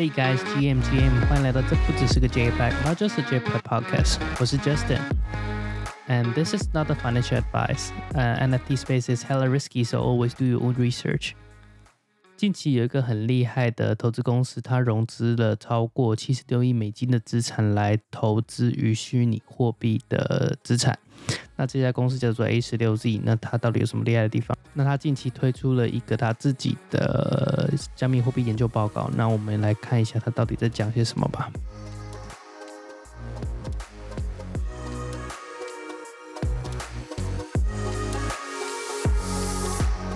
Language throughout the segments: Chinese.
Hey guys, GM GM，欢迎来到这不只是个 JPEG, not just a JPEG podcast。我是 Justin。And this is not a financial advice. Uh, NFT space is hella risky, so always do your own research. 近期有一个很厉害的投资公司，它融资了超过七十六亿美金的资产来投资于虚拟货币的资产。 那这家公司叫做 A 十六 Z，那它到底有什么厉害的地方？那它近期推出了一个它自己的加密货币研究报告，那我们来看一下它到底在讲些什么吧。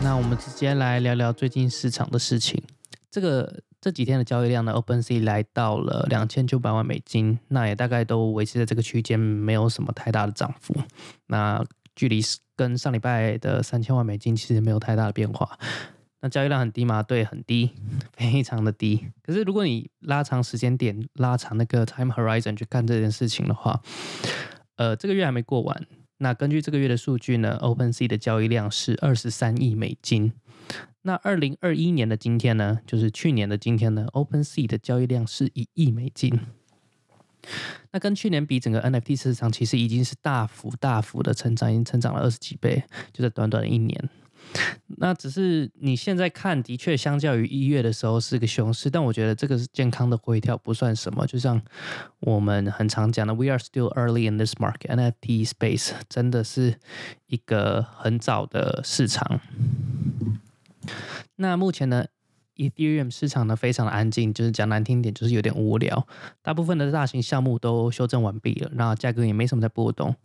那我们直接来聊聊最近市场的事情。这个这几天的交易量呢，OpenSea 来到了两千九百万美金，那也大概都维持在这个区间，没有什么太大的涨幅。那距离跟上礼拜的三千万美金其实没有太大的变化。那交易量很低吗？对，很低，非常的低。可是如果你拉长时间点，拉长那个 time horizon 去看这件事情的话，呃，这个月还没过完。那根据这个月的数据呢，OpenSea 的交易量是二十三亿美金。那二零二一年的今天呢，就是去年的今天呢，OpenSea 的交易量是一亿美金。那跟去年比，整个 NFT 市场其实已经是大幅大幅的成长，已经成长了二十几倍，就在短短的一年。那只是你现在看，的确相较于一月的时候是个熊市，但我觉得这个是健康的回调，不算什么。就像我们很常讲的，We are still early in this market. NFT space 真的是一个很早的市场。那目前呢，Ethereum 市场呢非常的安静，就是讲难听点，就是有点无聊。大部分的大型项目都修正完毕了，那价格也没什么在波动。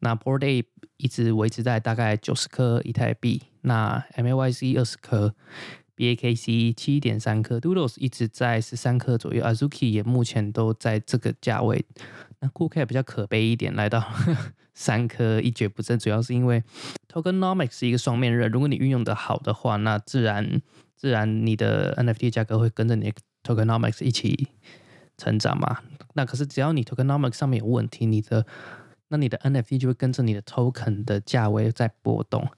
那 p o r d a y 一直维持在大概九十颗以太币，那 MAYC 二十颗，BAKC 七点三颗，Doodles 一直在十三颗左右，Azuki 也目前都在这个价位。那 Coolcat 比较可悲一点，来到 三颗一蹶不振，主要是因为 Tokenomics 是一个双面刃，如果你运用的好的话，那自然自然你的 NFT 价格会跟着你 Tokenomics 一起成长嘛。那可是只要你 Tokenomics 上面有问题，你的那你的 NFT 就会跟着你的 token 的价位在波动。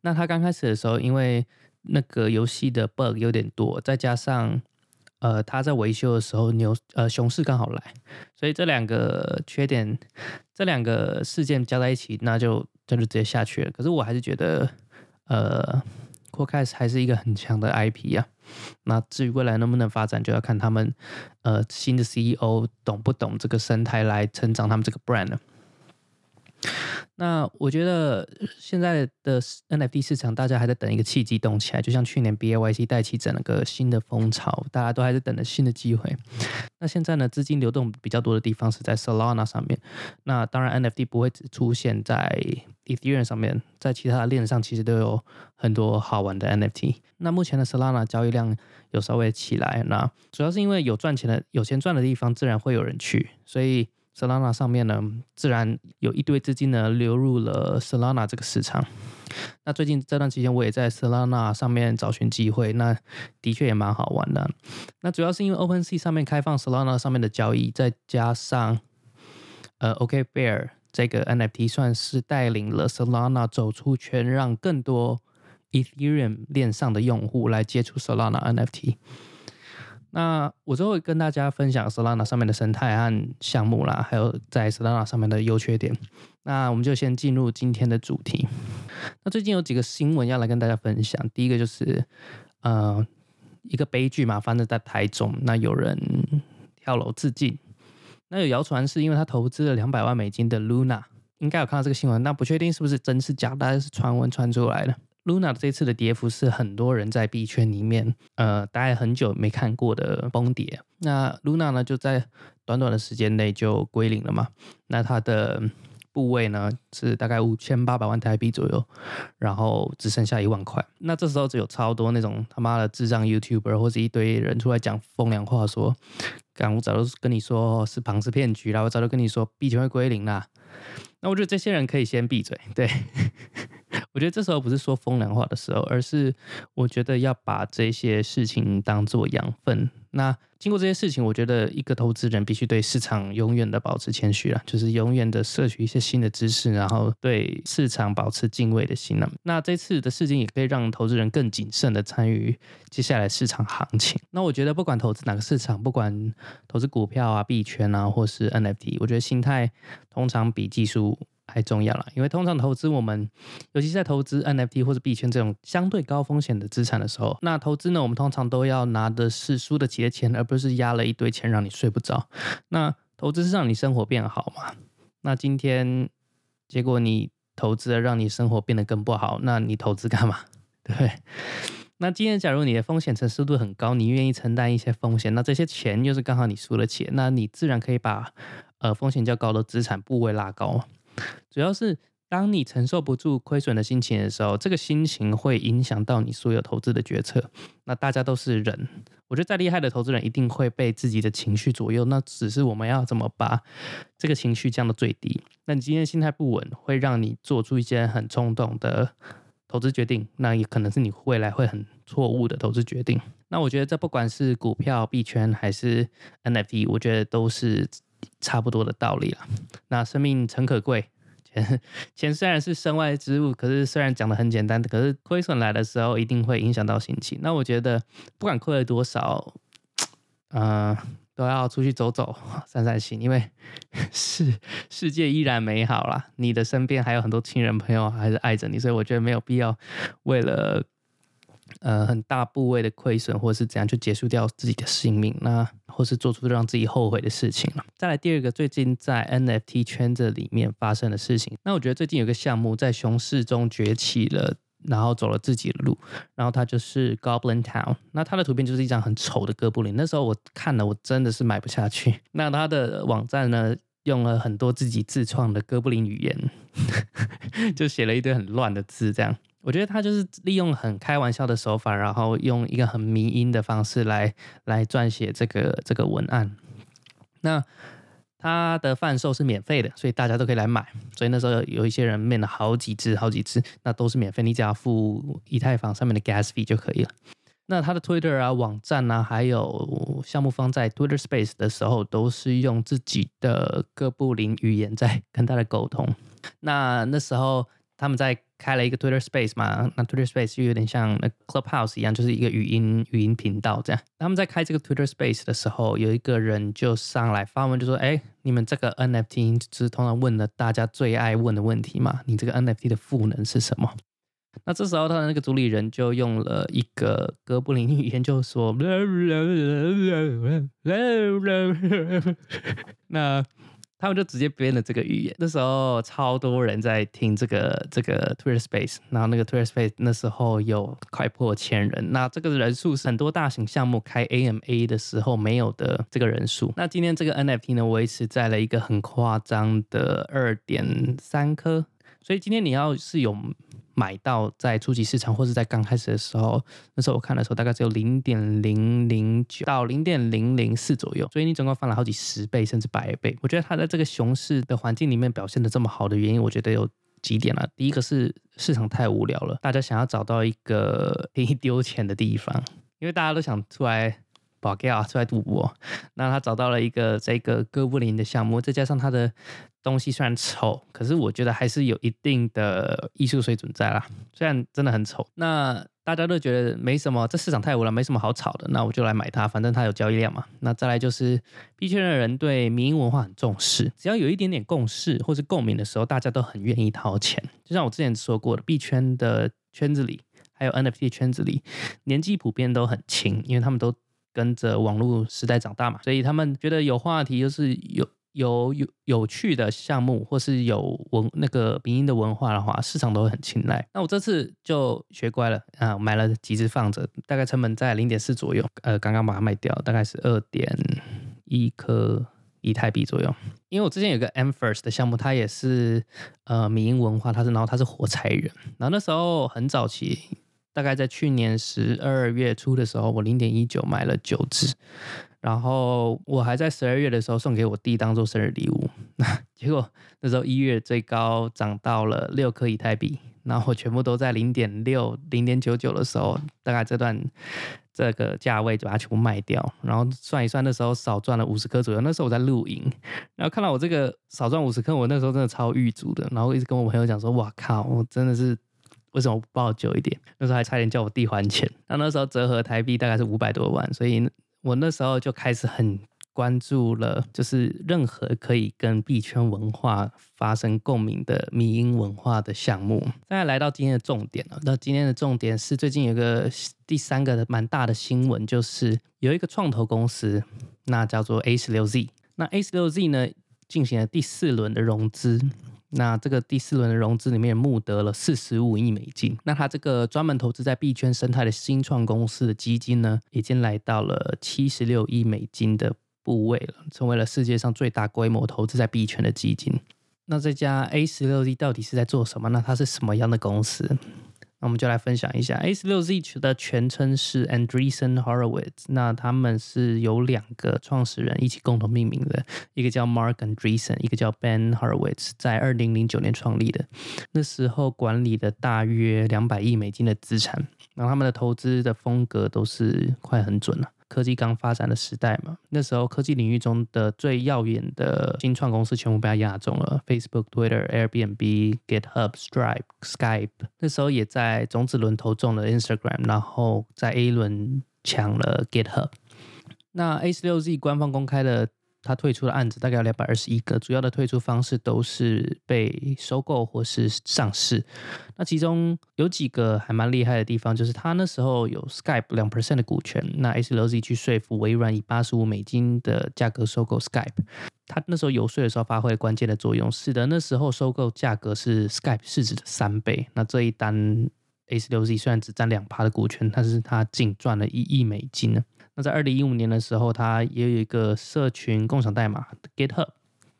那它刚开始的时候，因为那个游戏的 bug 有点多，再加上呃他在维修的时候牛呃熊市刚好来，所以这两个缺点，这两个事件加在一起，那就这就直接下去了。可是我还是觉得呃 c o c a s 还是一个很强的 IP 啊。那至于未来能不能发展，就要看他们呃新的 CEO 懂不懂这个生态来成长他们这个 brand 了。那我觉得现在的 NFT 市场，大家还在等一个契机动起来，就像去年 BAYC 带起整个新的风潮，大家都还在等着新的机会。那现在呢，资金流动比较多的地方是在 Solana 上面。那当然 NFT 不会只出现在 Ethereum 上面，在其他的链上其实都有很多好玩的 NFT。那目前的 Solana 交易量有稍微起来，那主要是因为有赚钱的、有钱赚的地方，自然会有人去，所以。Solana 上面呢，自然有一堆资金呢流入了 Solana 这个市场。那最近这段期间，我也在 Solana 上面找寻机会，那的确也蛮好玩的。那主要是因为 OpenSea 上面开放 Solana 上面的交易，再加上呃 OKBear 这个 NFT 算是带领了 Solana 走出圈，让更多 Ethereum 链上的用户来接触 Solana NFT。那我就会跟大家分享 Solana 上面的生态和项目啦，还有在 Solana 上面的优缺点。那我们就先进入今天的主题。那最近有几个新闻要来跟大家分享。第一个就是，呃，一个悲剧嘛，发生在台中。那有人跳楼自尽。那有谣传是因为他投资了两百万美金的 Luna，应该有看到这个新闻，那不确定是不是真是假，大概是传闻传出来的。Luna 这次的跌幅是很多人在币圈里面，呃，待很久没看过的崩跌。那 Luna 呢，就在短短的时间内就归零了嘛。那它的部位呢是大概五千八百万台币左右，然后只剩下一万块。那这时候就有超多那种他妈的智障 YouTuber 或者一堆人出来讲风凉话，说：“刚我早就跟你说是庞氏骗局啦，我早就跟你说币圈会归零啦。”那我觉得这些人可以先闭嘴，对。我觉得这时候不是说风凉话的时候，而是我觉得要把这些事情当做养分。那经过这些事情，我觉得一个投资人必须对市场永远的保持谦虚了，就是永远的摄取一些新的知识，然后对市场保持敬畏的心了。那这次的事情也可以让投资人更谨慎的参与接下来市场行情。那我觉得不管投资哪个市场，不管投资股票啊、币圈啊，或是 NFT，我觉得心态通常比技术。太重要了，因为通常投资我们，尤其在投资 NFT 或者币圈这种相对高风险的资产的时候，那投资呢，我们通常都要拿的是输得起的钱，而不是压了一堆钱让你睡不着。那投资是让你生活变好嘛？那今天结果你投资了让你生活变得更不好，那你投资干嘛？对。那今天假如你的风险承受度很高，你愿意承担一些风险，那这些钱又是刚好你输得起，那你自然可以把呃风险较高的资产部位拉高。主要是当你承受不住亏损的心情的时候，这个心情会影响到你所有投资的决策。那大家都是人，我觉得再厉害的投资人一定会被自己的情绪左右。那只是我们要怎么把这个情绪降到最低？那你今天心态不稳，会让你做出一些很冲动的投资决定，那也可能是你未来会很错误的投资决定。那我觉得这不管是股票、币圈还是 NFT，我觉得都是。差不多的道理了。那生命诚可贵，钱钱虽然是身外之物，可是虽然讲的很简单，可是亏损来的时候一定会影响到心情。那我觉得不管亏了多少，嗯，都要出去走走，散散心，因为 世世界依然美好啦。你的身边还有很多亲人朋友还是爱着你，所以我觉得没有必要为了。呃，很大部位的亏损，或者是怎样就结束掉自己的性命，那或是做出让自己后悔的事情了。再来第二个，最近在 NFT 圈子里面发生的事情，那我觉得最近有个项目在熊市中崛起了，然后走了自己的路，然后它就是 Goblin Town，那它的图片就是一张很丑的哥布林。那时候我看了，我真的是买不下去。那它的网站呢，用了很多自己自创的哥布林语言，就写了一堆很乱的字，这样。我觉得他就是利用很开玩笑的手法，然后用一个很迷音的方式来来撰写这个这个文案。那他的贩售是免费的，所以大家都可以来买。所以那时候有一些人面了好几只、好几只，那都是免费，你只要付以太坊上面的 gas fee 就可以了。那他的 Twitter 啊、网站啊，还有项目方在 Twitter Space 的时候，都是用自己的哥布林语言在跟他的沟通。那那时候。他们在开了一个 Twitter Space 嘛，那 Twitter Space 就有点像 Clubhouse 一样，就是一个语音语音频道这样。他们在开这个 Twitter Space 的时候，有一个人就上来发问，就说：“哎，你们这个 NFT 就是通常问的大家最爱问的问题嘛？你这个 NFT 的赋能是什么？”那这时候他的那个主理人就用了一个哥布林语言，就说：“ 那。”他们就直接编了这个语言，那时候超多人在听这个这个 Twitter Space，然后那个 Twitter Space 那时候有快破千人，那这个人数是很多大型项目开 AMA 的时候没有的这个人数。那今天这个 NFT 呢，维持在了一个很夸张的二点三颗，所以今天你要是有。买到在初级市场或者在刚开始的时候，那时候我看的时候大概只有零点零零九到零点零零四左右，所以你总共翻了好几十倍甚至百倍。我觉得它在这个熊市的环境里面表现的这么好的原因，我觉得有几点了。第一个是市场太无聊了，大家想要找到一个可以丢钱的地方，因为大家都想出来。宝盖啊，出来赌博，那他找到了一个这个哥布林的项目，再加上他的东西虽然丑，可是我觉得还是有一定的艺术水准在啦。虽然真的很丑，那大家都觉得没什么，这市场太无聊，没什么好炒的，那我就来买它，反正它有交易量嘛。那再来就是币圈的人对民营文化很重视，只要有一点点共识或是共鸣的时候，大家都很愿意掏钱。就像我之前说过的，币圈的圈子里，还有 NFT 圈子里，年纪普遍都很轻，因为他们都。跟着网络时代长大嘛，所以他们觉得有话题，就是有有有有趣的项目，或是有文那个鼻音的文化的话，市场都会很青睐。那我这次就学乖了啊，买了几只放着，大概成本在零点四左右，呃，刚刚把它卖掉，大概是二点一颗以太币左右。因为我之前有个 M First 的项目，它也是呃民营文化，它是然后它是火柴人，然后那时候很早期。大概在去年十二月初的时候，我零点一九买了九只，然后我还在十二月的时候送给我弟当做生日礼物。那 结果那时候一月最高涨到了六颗以太币，然后全部都在零点六、零点九九的时候，大概这段这个价位就把它全部卖掉，然后算一算那时候少赚了五十颗左右。那时候我在露营，然后看到我这个少赚五十颗，我那时候真的超郁足的，然后一直跟我朋友讲说：“哇靠，我真的是为什么不抱久一点？”那时候还差点叫我弟还钱。那那时候折合台币大概是五百多万，所以我那时候就开始很。关注了，就是任何可以跟币圈文化发生共鸣的民音文化的项目。再来到今天的重点了，那今天的重点是最近有个第三个蛮大的新闻，就是有一个创投公司，那叫做 A 十六 Z。那 A 十六 Z 呢，进行了第四轮的融资。那这个第四轮的融资里面募得了四十五亿美金。那它这个专门投资在币圈生态的新创公司的基金呢，已经来到了七十六亿美金的。部位了，成为了世界上最大规模投资在币圈的基金。那这家 A 十六 D 到底是在做什么？那它是什么样的公司？那我们就来分享一下 A 十六 Z 的全称是 Andreessen Horowitz。那他们是由两个创始人一起共同命名的，一个叫 Mark Andreessen，一个叫 Ben Horowitz，在二零零九年创立的。那时候管理的大约两百亿美金的资产。那他们的投资的风格都是快很准了。科技刚发展的时代嘛，那时候科技领域中的最耀眼的新创公司全部被他压中了，Facebook、Twitter、Airbnb、GitHub、Stripe、Skype。那时候也在种子轮投中了 Instagram，然后在 A 轮抢了 GitHub。那 A 十六 Z 官方公开的。他退出的案子大概有两百二十一个，主要的退出方式都是被收购或是上市。那其中有几个还蛮厉害的地方，就是他那时候有 Skype 两 percent 的股权，那 a s l o z 去说服微软以八十五美金的价格收购 Skype。他那时候游说的时候发挥了关键的作用。是的，那时候收购价格是 Skype 市值的三倍。那这一单 A 十六 Z 虽然只占两趴的股权，但是它净赚了一亿美金呢。那在二零一五年的时候，它也有一个社群共享代码 GitHub，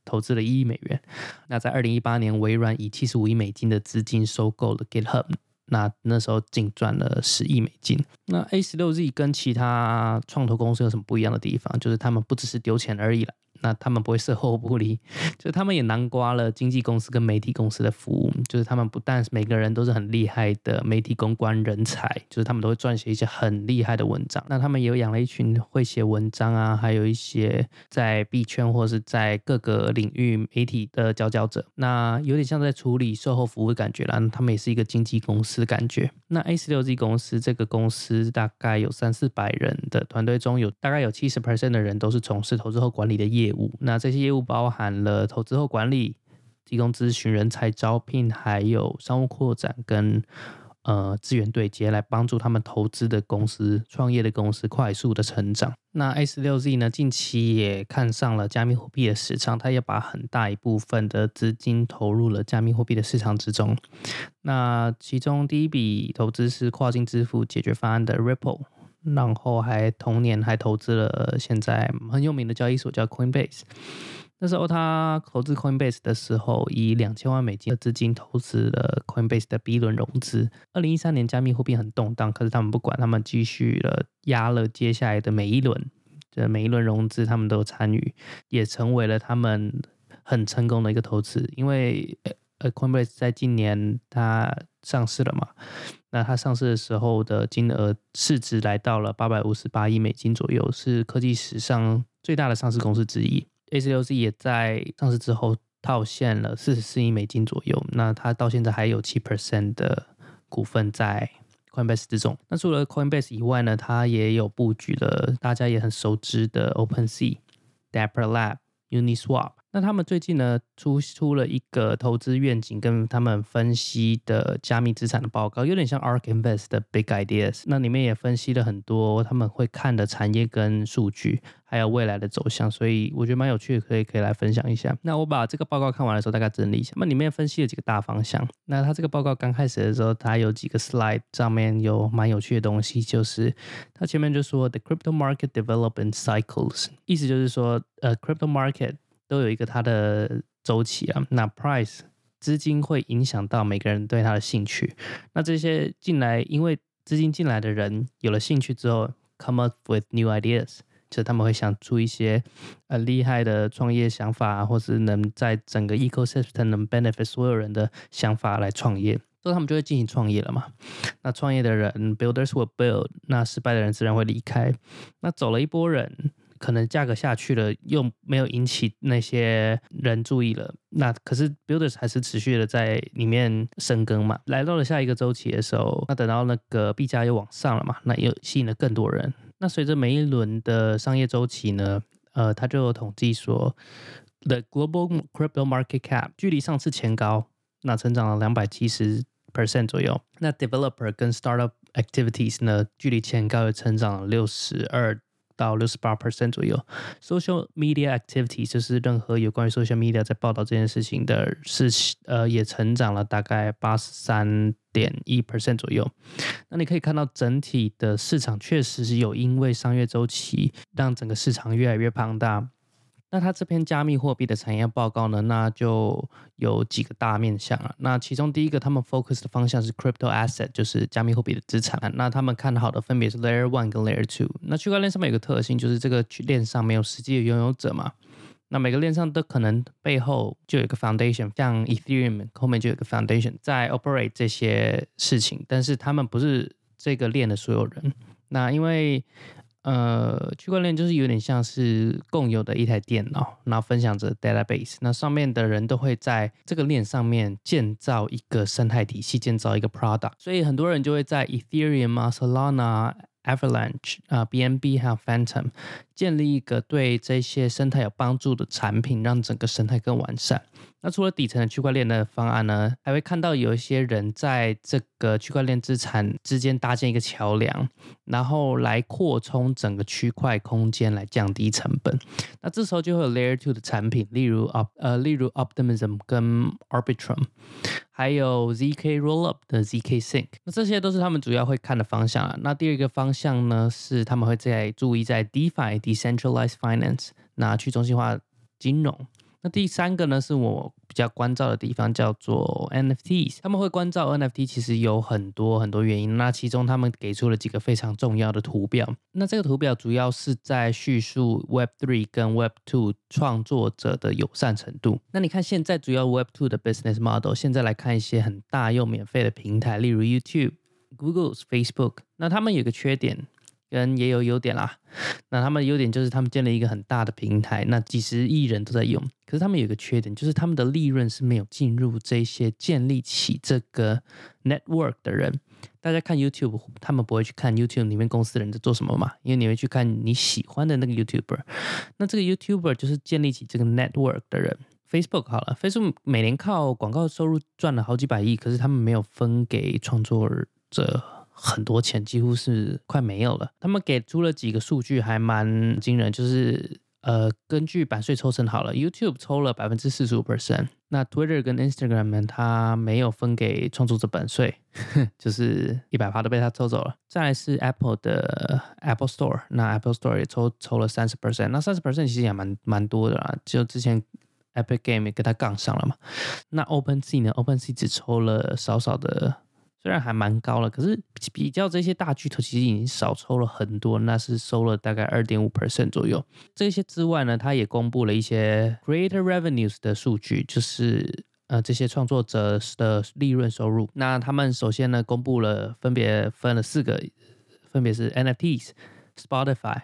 投资了一亿美元。那在二零一八年，微软以七十五亿美金的资金收购了 GitHub，那那时候净赚了十亿美金。那 A 十六 Z 跟其他创投公司有什么不一样的地方？就是他们不只是丢钱而已了。那他们不会售后不理，就是他们也囊括了经纪公司跟媒体公司的服务，就是他们不但每个人都是很厉害的媒体公关人才，就是他们都会撰写一些很厉害的文章。那他们也有养了一群会写文章啊，还有一些在币圈或是在各个领域媒体的佼佼者。那有点像在处理售后服务的感觉啦。他们也是一个经纪公司的感觉。那 A 十六 Z 公司这个公司大概有三四百人的团队中有大概有七十 percent 的人都是从事投资后管理的业。业务，那这些业务包含了投资后管理、提供咨询、人才招聘，还有商务扩展跟呃资源对接，来帮助他们投资的公司、创业的公司快速的成长。那 S 六 Z 呢，近期也看上了加密货币的市场，它也把很大一部分的资金投入了加密货币的市场之中。那其中第一笔投资是跨境支付解决方案的 Ripple。然后还同年还投资了现在很有名的交易所叫 Coinbase。那时候他投资 Coinbase 的时候，以两千万美金的资金投资了 Coinbase 的 B 轮融资。二零一三年加密货币很动荡，可是他们不管，他们继续了压了接下来的每一轮的每一轮融资，他们都参与，也成为了他们很成功的一个投资。因为呃 Coinbase 在今年它上市了嘛。那它上市的时候的金额市值来到了八百五十八亿美金左右，是科技史上最大的上市公司之一。A C L C 也在上市之后套现了四十四亿美金左右。那它到现在还有七 percent 的股份在 Coinbase 之中。那除了 Coinbase 以外呢，它也有布局了大家也很熟知的 Open Sea、Dapper Lab、Uniswap。那他们最近呢出出了一个投资愿景跟他们分析的加密资产的报告，有点像 Ark Invest 的 Big Ideas。那里面也分析了很多他们会看的产业跟数据，还有未来的走向，所以我觉得蛮有趣的，可以可以来分享一下。那我把这个报告看完的时候，大概整理一下。那里面分析了几个大方向。那它这个报告刚开始的时候，它有几个 slide 上面有蛮有趣的东西，就是它前面就说 The crypto market development cycles，意思就是说呃 crypto market。都有一个它的周期啊，那 price 资金会影响到每个人对它的兴趣。那这些进来，因为资金进来的人有了兴趣之后，come up with new ideas，就他们会想出一些呃厉害的创业想法，或是能在整个 ecosystem 能 benefit 所有人的想法来创业。之后他们就会进行创业了嘛。那创业的人，builders will build，那失败的人自然会离开。那走了一波人，可能价格下去了，又没有引起那些人注意了。那可是 builders 还是持续的在里面深耕嘛。来到了下一个周期的时候，那等到那个币价又往上了嘛，那又吸引了更多人。那随着每一轮的商业周期呢，呃，他就有统计说，the global crypto market cap 距离上次前高，那成长了两百七十 percent 左右。那 developer 跟 startup activities 呢，距离前高又成长了六十二到六十八 percent 左右。social media activity 就是任何有关于 social media 在报道这件事情的事情，呃，也成长了大概八十三点一 percent 左右。那你可以看到整体的市场确实是有因为商业周期让整个市场越来越庞大。那它这篇加密货币的产业报告呢，那就有几个大面向啊。那其中第一个，他们 focus 的方向是 crypto asset，就是加密货币的资产。那他们看好的分别是 layer one 跟 layer two。那区块链上面有个特性，就是这个链上没有实际的拥有者嘛。那每个链上都可能背后就有一个 foundation，像 Ethereum 后面就有个 foundation 在 operate 这些事情，但是他们不是这个链的所有人。那因为呃，区块链就是有点像是共有的一台电脑，然后分享着 database，那上面的人都会在这个链上面建造一个生态体系，建造一个 product，所以很多人就会在 Ethereum 啊、Solana、Avalanche 啊、BNB 还有 Phantom 建立一个对这些生态有帮助的产品，让整个生态更完善。那除了底层的区块链的方案呢，还会看到有一些人在这个区块链资产之间搭建一个桥梁，然后来扩充整个区块空间，来降低成本。那这时候就会有 Layer Two 的产品，例如 Op 呃，例如 Optimism 跟 Arbitrum，还有 ZK Rollup 的 ZK Sync。那这些都是他们主要会看的方向啊。那第二个方向呢，是他们会在注意在 DeFi Decentralized Finance，那去中心化金融。那第三个呢，是我比较关照的地方，叫做 NFTs。他们会关照 NFT，其实有很多很多原因。那其中他们给出了几个非常重要的图表。那这个图表主要是在叙述 Web Three 跟 Web Two 创作者的友善程度。那你看现在主要 Web Two 的 business model，现在来看一些很大又免费的平台，例如 YouTube、Google、Facebook。那他们有个缺点。跟也有优点啦，那他们的优点就是他们建了一个很大的平台，那几十亿人都在用。可是他们有一个缺点，就是他们的利润是没有进入这些建立起这个 network 的人。大家看 YouTube，他们不会去看 YouTube 里面公司的人在做什么嘛？因为你会去看你喜欢的那个 YouTuber。那这个 YouTuber 就是建立起这个 network 的人。Facebook 好了，Facebook 每年靠广告收入赚了好几百亿，可是他们没有分给创作者。很多钱几乎是快没有了。他们给出了几个数据，还蛮惊人，就是呃，根据版税抽成好了，YouTube 抽了百分之四十五 percent，那 Twitter 跟 Instagram 们，它没有分给创作者版税，就是一百趴都被他抽走了。再来是 Apple 的 Apple Store，那 Apple Store 也抽抽了三十 percent，那三十 percent 其实也蛮蛮多的啦，就之前 Epic Game 也跟他杠上了嘛。那 Open C 呢？Open C 只抽了少少的。虽然还蛮高了，可是比较这些大巨头，其实已经少抽了很多，那是收了大概二点五 percent 左右。这些之外呢，他也公布了一些 creator revenues 的数据，就是呃这些创作者的利润收入。那他们首先呢，公布了分别分了四个，分别是 NFTs、Spotify、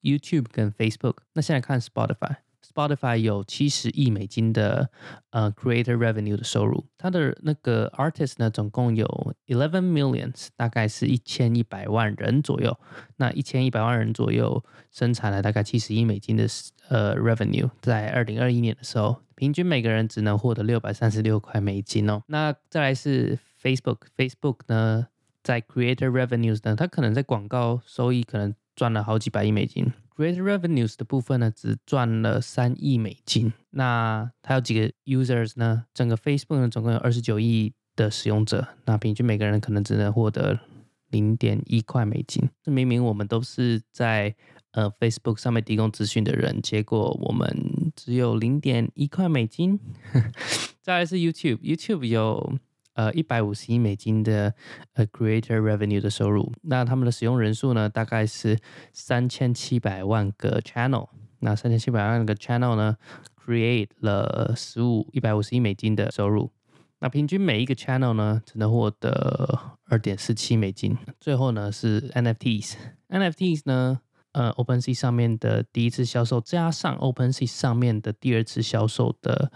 YouTube 跟 Facebook。那现在看 Spotify。Spotify 有七十亿美金的呃 creator revenue 的收入，它的那个 artist 呢，总共有 eleven millions，大概是一千一百万人左右。那一千一百万人左右生产了大概七十亿美金的呃 revenue，在二零二一年的时候，平均每个人只能获得六百三十六块美金哦。那再来是 Facebook，Facebook 呢，在 creator revenues 呢，它可能在广告收益可能赚了好几百亿美金。Great revenues 的部分呢，只赚了三亿美金。那它有几个 users 呢？整个 Facebook 呢，总共有二十九亿的使用者。那平均每个人可能只能获得零点一块美金。这明明我们都是在呃 Facebook 上面提供资讯的人，结果我们只有零点一块美金。再来是 YouTube，YouTube 有。呃，一百五十亿美金的呃 creator revenue 的收入，那他们的使用人数呢，大概是三千七百万个 channel，那三千七百万个 channel 呢，create 了十五一百五十亿美金的收入。那平均每一个 channel 呢，只能获得二点四七美金。最后呢是 NFTs，NFTs 呢，呃，OpenSea 上面的第一次销售加上 OpenSea 上面的第二次销售的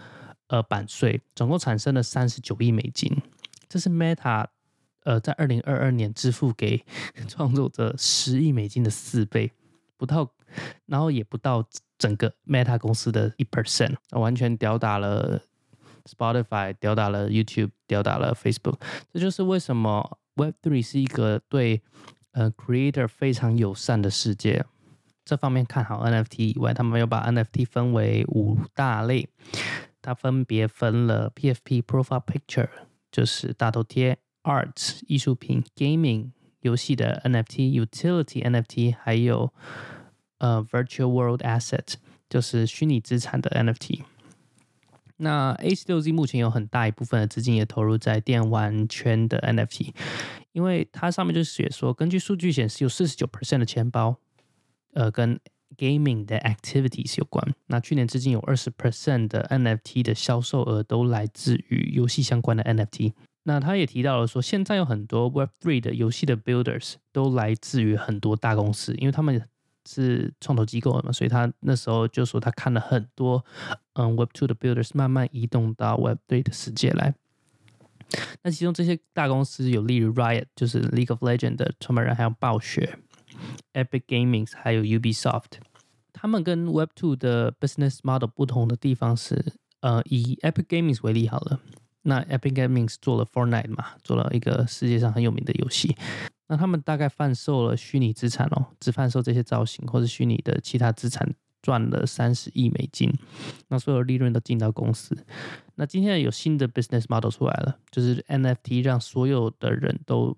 呃版税，总共产生了三十九亿美金。这是 Meta 呃在二零二二年支付给 创作者十亿美金的四倍，不到，然后也不到整个 Meta 公司的一 percent，完全吊打了。Spotify 吊打了 YouTube，吊打了 Facebook，这就是为什么 Web3 是一个对呃 Creator 非常友善的世界。这方面看好 NFT 以外，他们又把 NFT 分为五大类，它分别分了 PFP Profile Picture，就是大头贴；Art 艺术品；Gaming 游戏的 NFT；Utility NFT，还有呃 Virtual World Asset，就是虚拟资产的 NFT。那 A 十六 Z 目前有很大一部分的资金也投入在电玩圈的 NFT，因为它上面就写说，根据数据显示，有四十九 percent 的钱包，呃，跟 gaming 的 activities 有关。那去年至今有二十 percent 的 NFT 的销售额都来自于游戏相关的 NFT。那他也提到了说，现在有很多 Web Three 的游戏的 builders 都来自于很多大公司，因为他们。是创投机构嘛，所以他那时候就说他看了很多，嗯，Web Two 的 builders 慢慢移动到 Web Three 的世界来。那其中这些大公司有例如 Riot，就是 League of Legend 的创办人，还有暴雪、Epic Gaming，还有 Ubisoft。他们跟 Web Two 的 business model 不同的地方是，呃，以 Epic Gaming 为例好了，那 Epic Gaming 做了 Fortnite 嘛，做了一个世界上很有名的游戏。那他们大概贩售了虚拟资产哦，只贩售这些造型或者虚拟的其他资产，赚了三十亿美金。那所有利润都进到公司。那今天有新的 business model 出来了，就是 NFT 让所有的人都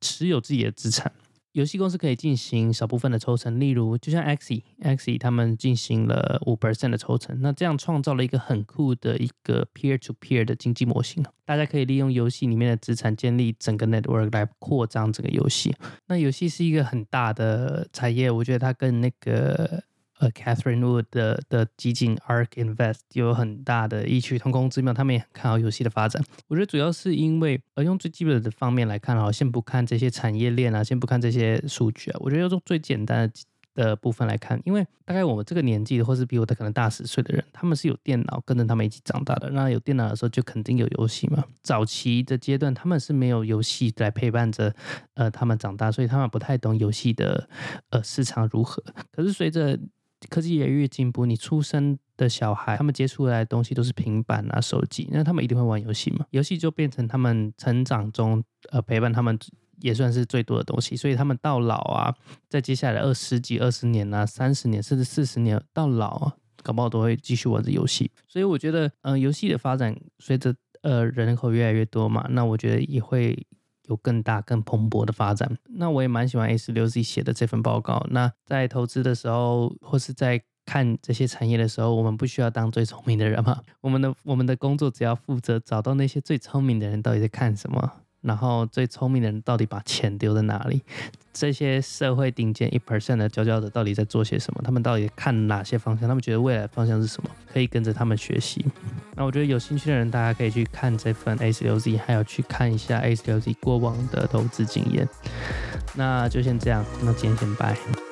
持有自己的资产。游戏公司可以进行少部分的抽成，例如就像 Xe，Xe 他们进行了五 percent 的抽成，那这样创造了一个很酷的一个 peer to peer 的经济模型。大家可以利用游戏里面的资产建立整个 network 来扩张整个游戏。那游戏是一个很大的产业，我觉得它跟那个。呃，Catherine Wood 的的基金 Ark Invest 有很大的异曲同工之妙，他们也很看好游戏的发展。我觉得主要是因为，呃，用最基本的方面来看哈，先不看这些产业链啊，先不看这些数据啊，我觉得要用最简单的的部分来看，因为大概我们这个年纪的，或是比我的可能大十岁的人，他们是有电脑跟着他们一起长大的。那有电脑的时候，就肯定有游戏嘛。早期的阶段，他们是没有游戏来陪伴着呃他们长大，所以他们不太懂游戏的呃市场如何。可是随着科技也越进步，你出生的小孩，他们接触来的东西都是平板啊、手机，那他们一定会玩游戏嘛？游戏就变成他们成长中呃陪伴他们也算是最多的东西，所以他们到老啊，在接下来二十几、二十年啊、三十年甚至四十年到老啊，搞不好都会继续玩着游戏。所以我觉得，嗯，游戏的发展随着呃人口越来越多嘛，那我觉得也会。有更大、更蓬勃的发展。那我也蛮喜欢 S 六 Z 写的这份报告。那在投资的时候，或是在看这些产业的时候，我们不需要当最聪明的人嘛？我们的我们的工作只要负责找到那些最聪明的人到底在看什么。然后最聪明的人到底把钱丢在哪里？这些社会顶尖一 percent 的佼佼者到底在做些什么？他们到底看哪些方向？他们觉得未来方向是什么？可以跟着他们学习。那我觉得有兴趣的人，大家可以去看这份 A 十六 Z，还有去看一下 A 十六 Z 过往的投资经验。那就先这样，那今天先拜。